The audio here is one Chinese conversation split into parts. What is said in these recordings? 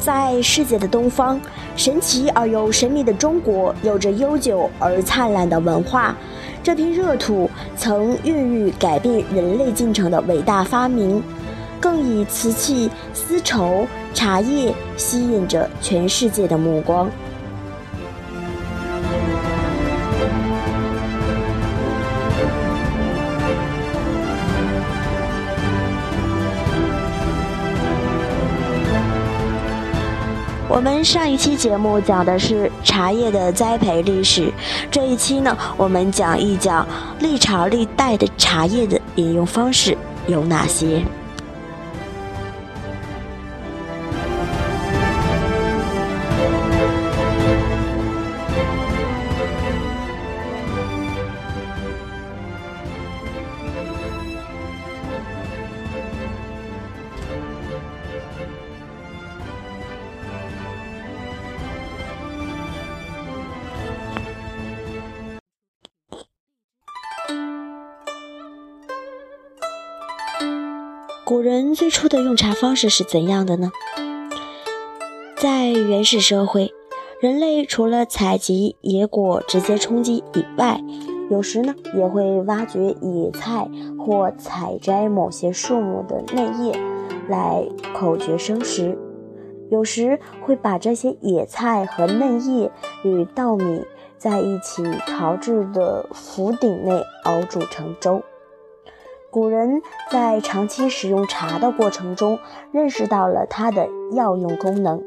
在世界的东方，神奇而又神秘的中国，有着悠久而灿烂的文化。这片热土曾孕育改变人类进程的伟大发明，更以瓷器、丝绸、茶叶吸引着全世界的目光。我们上一期节目讲的是茶叶的栽培历史，这一期呢，我们讲一讲历朝历代的茶叶的饮用方式有哪些。古人最初的用茶方式是怎样的呢？在原始社会，人类除了采集野果直接充饥以外，有时呢也会挖掘野菜或采摘某些树木的嫩叶来口诀生食，有时会把这些野菜和嫩叶与稻米在一起陶制的釜鼎内熬煮成粥。古人在长期使用茶的过程中，认识到了它的药用功能。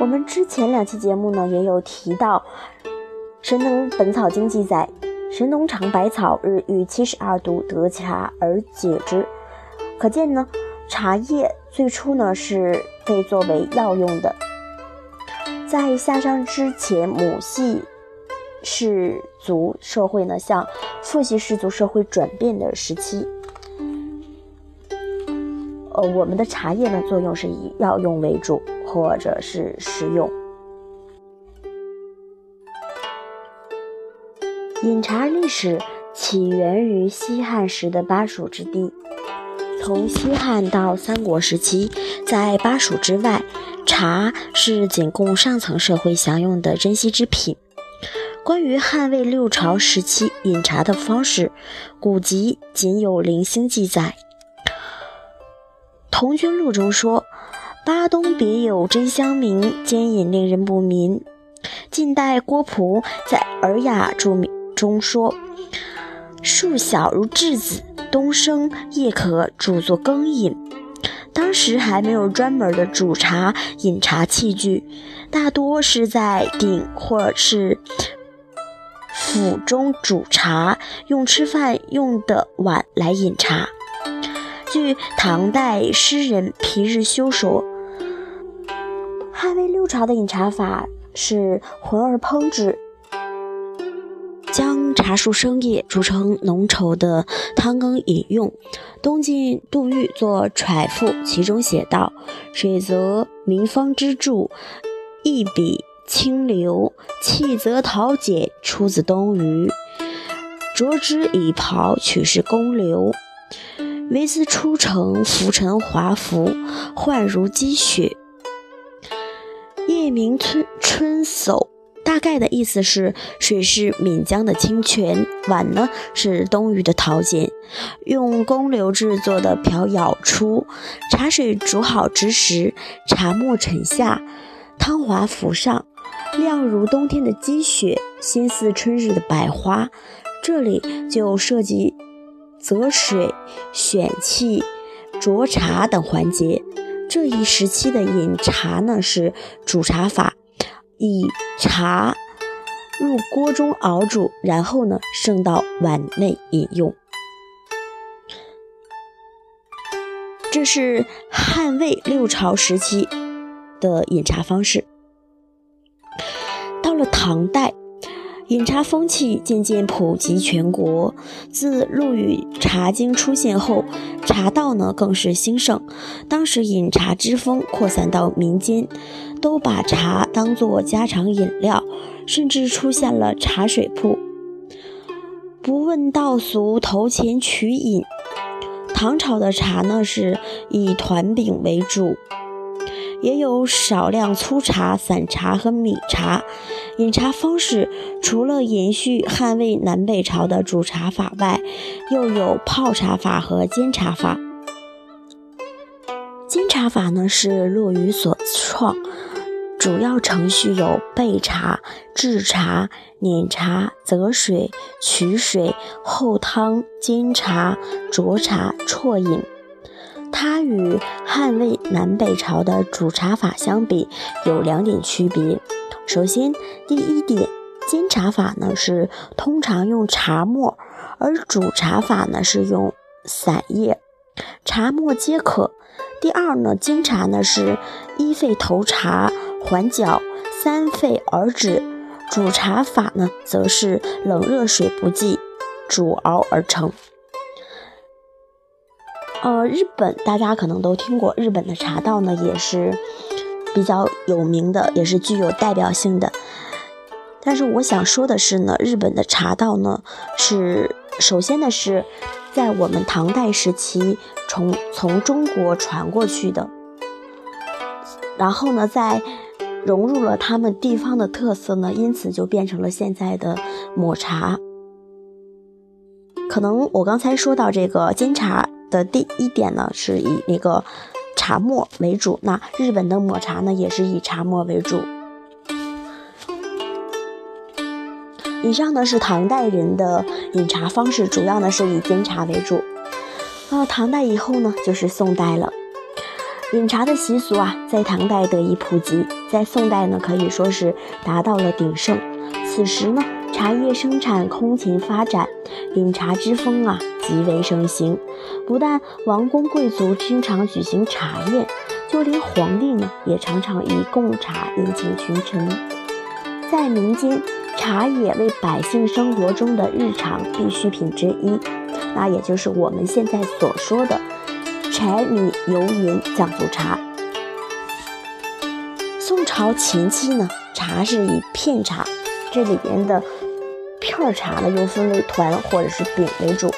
我们之前两期节目呢，也有提到，《神农本草经》记载，神农尝百草，日遇七十二毒，得茶而解之。可见呢，茶叶最初呢是被作为药用的。在夏商之前，母系。是族社会呢，向父系氏族社会转变的时期。呃，我们的茶叶呢，作用是以药用为主，或者是食用。饮茶历史起源于西汉时的巴蜀之地。从西汉到三国时期，在巴蜀之外，茶是仅供上层社会享用的珍稀之品。关于汉魏六朝时期饮茶的方式，古籍仅有零星记载。《同君录》中说：“巴东别有真香茗，兼饮令人不眠。”近代郭璞在《尔雅》注中说：“树小如稚子，冬生叶可煮作羹饮。”当时还没有专门的煮茶饮茶器具，大多是在鼎或是。府中煮茶，用吃饭用的碗来饮茶。据唐代诗人皮日休说，汉魏六朝的饮茶法是浑而烹之，将茶树生叶煮成浓稠的汤羹饮用。东晋杜预作《揣赋》，其中写道：“水则民方之助，一笔。”清流，气则陶简，出自东隅。着之以袍，取是公流。梅子出城，浮沉华服，幻如积雪。夜明春春叟，大概的意思是：水是岷江的清泉，碗呢是东隅的陶简，用公流制作的瓢舀出，茶水煮好之时，茶沫沉下，汤华浮上。亮如冬天的积雪，心似春日的百花。这里就涉及择水、选器、酌茶等环节。这一时期的饮茶呢，是煮茶法，以茶入锅中熬煮，然后呢盛到碗内饮用。这是汉魏六朝时期的饮茶方式。唐代，饮茶风气渐渐普及全国。自陆羽《茶经》出现后，茶道呢更是兴盛。当时饮茶之风扩散到民间，都把茶当作家常饮料，甚至出现了茶水铺，不问道俗，投钱取饮。唐朝的茶呢是以团饼为主，也有少量粗茶、散茶和米茶。饮茶方式除了延续汉魏南北朝的煮茶法外，又有泡茶法和煎茶法。煎茶法呢是陆羽所创。主要程序有备茶、制茶、碾茶、择水、取水、后汤、煎茶、酌茶、啜饮。它与汉魏南北朝的煮茶法相比，有两点区别。首先，第一点，煎茶法呢是通常用茶末，而煮茶法呢是用散叶，茶末皆可。第二呢，煎茶呢是一沸投茶。缓搅三沸而止，煮茶法呢，则是冷热水不计，煮熬而成。呃，日本大家可能都听过，日本的茶道呢也是比较有名的，也是具有代表性的。但是我想说的是呢，日本的茶道呢是首先呢是在我们唐代时期从从中国传过去的，然后呢在。融入了他们地方的特色呢，因此就变成了现在的抹茶。可能我刚才说到这个煎茶的第一点呢，是以那个茶末为主。那日本的抹茶呢，也是以茶末为主。以上呢是唐代人的饮茶方式，主要呢是以煎茶为主。啊，唐代以后呢，就是宋代了。饮茶的习俗啊，在唐代得以普及，在宋代呢，可以说是达到了鼎盛。此时呢，茶叶生产空前发展，饮茶之风啊极为盛行。不但王公贵族经常举行茶宴，就连皇帝呢，也常常以贡茶宴请群臣。在民间，茶也为百姓生活中的日常必需品之一，那也就是我们现在所说的。柴米油盐酱醋茶。宋朝前期呢，茶是以片茶，这里边的片茶呢又分为团或者是饼为主。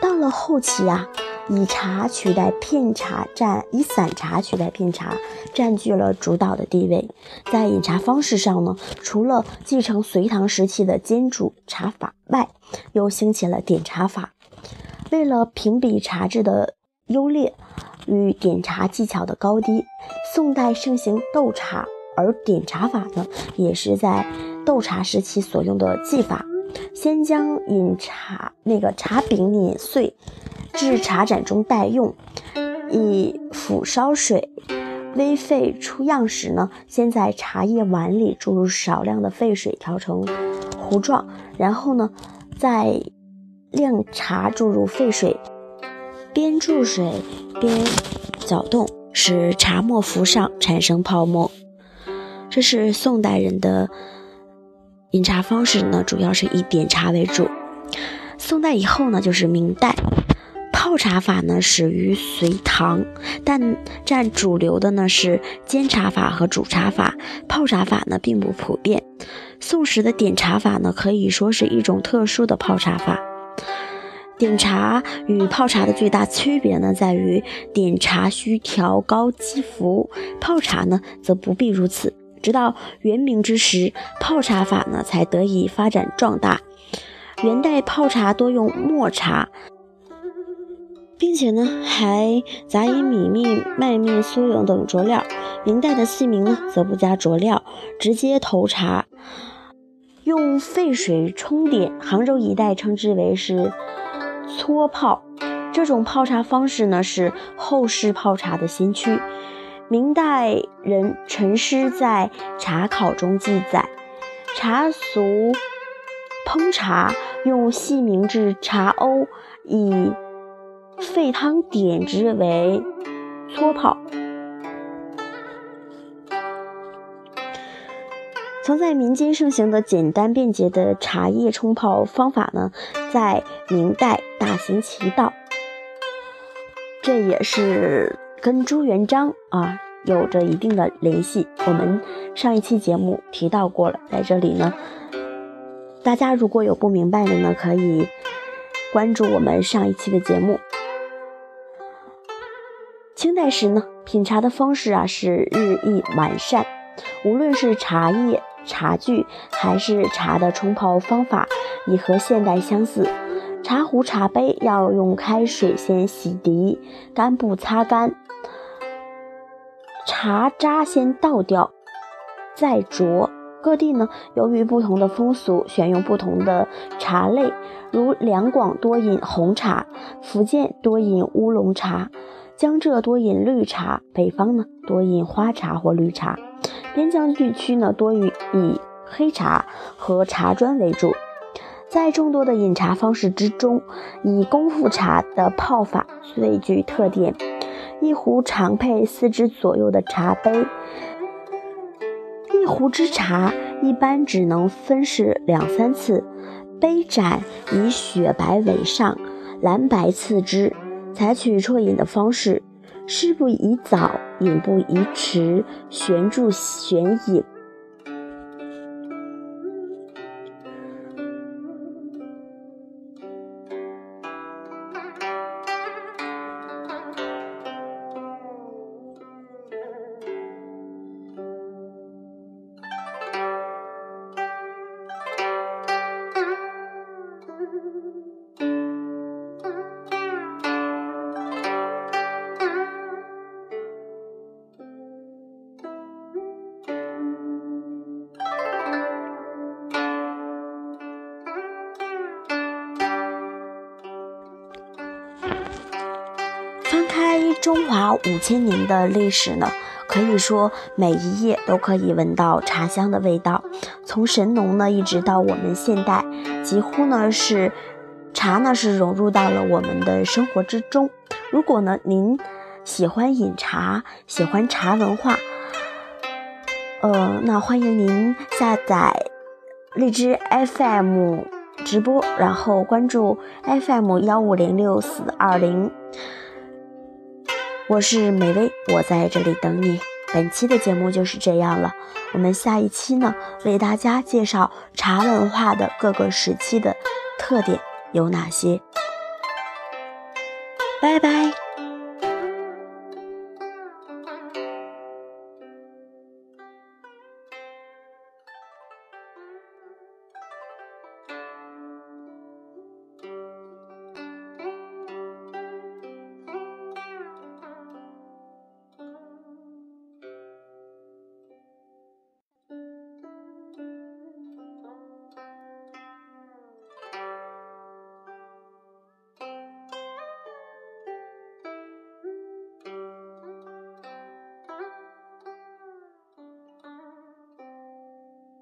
到了后期啊，以茶取代片茶，占以散茶取代片茶，占据了主导的地位。在饮茶方式上呢，除了继承隋唐时期的煎煮茶法外，又兴起了点茶法。为了评比茶质的。优劣与点茶技巧的高低，宋代盛行斗茶，而点茶法呢，也是在斗茶时期所用的技法。先将饮茶那个茶饼碾碎，至茶盏中待用，以釜烧水，微沸出样时呢，先在茶叶碗里注入少量的沸水，调成糊状，然后呢，再晾茶注入沸水。边注水边搅动，使茶沫浮上，产生泡沫。这是宋代人的饮茶方式呢，主要是以点茶为主。宋代以后呢，就是明代，泡茶法呢始于隋唐，但占主流的呢是煎茶法和煮茶法，泡茶法呢并不普遍。宋时的点茶法呢，可以说是一种特殊的泡茶法。点茶与泡茶的最大区别呢，在于点茶需调高积浮，泡茶呢则不必如此。直到元明之时，泡茶法呢才得以发展壮大。元代泡茶多用末茶，并且呢还杂以米面、麦面、酥油等佐料。明代的器皿呢则不加佐料，直接投茶，用沸水冲点。杭州一带称之为是。搓泡这种泡茶方式呢，是后世泡茶的先驱。明代人陈师在《茶考》中记载，茶俗烹茶用细明制茶瓯，以沸汤点之为搓泡。曾在民间盛行的简单便捷的茶叶冲泡方法呢，在明代大行其道。这也是跟朱元璋啊有着一定的联系。我们上一期节目提到过了，在这里呢，大家如果有不明白的呢，可以关注我们上一期的节目。清代时呢，品茶的方式啊是日益完善，无论是茶叶、茶具，还是茶的冲泡方法，已和现代相似。茶壶、茶杯要用开水先洗涤，干布擦干，茶渣先倒掉，再酌。各地呢，由于不同的风俗，选用不同的茶类，如两广多饮红茶，福建多饮乌龙茶，江浙多饮绿茶，北方呢多饮花茶或绿茶，边疆地区呢多以以黑茶和茶砖为主。在众多的饮茶方式之中，以功夫茶的泡法最具特点。一壶常配四只左右的茶杯，一壶之茶一般只能分饰两三次。杯盏以雪白为上，蓝白次之，采取啜饮的方式，湿不宜早，饮不宜迟，悬注悬饮。开中华五千年的历史呢，可以说每一页都可以闻到茶香的味道。从神农呢，一直到我们现代，几乎呢是茶呢是融入到了我们的生活之中。如果呢您喜欢饮茶，喜欢茶文化，呃，那欢迎您下载荔枝 FM 直播，然后关注 FM 幺五零六四二零。我是美薇，我在这里等你。本期的节目就是这样了，我们下一期呢，为大家介绍茶文化的各个时期的特点有哪些。拜拜。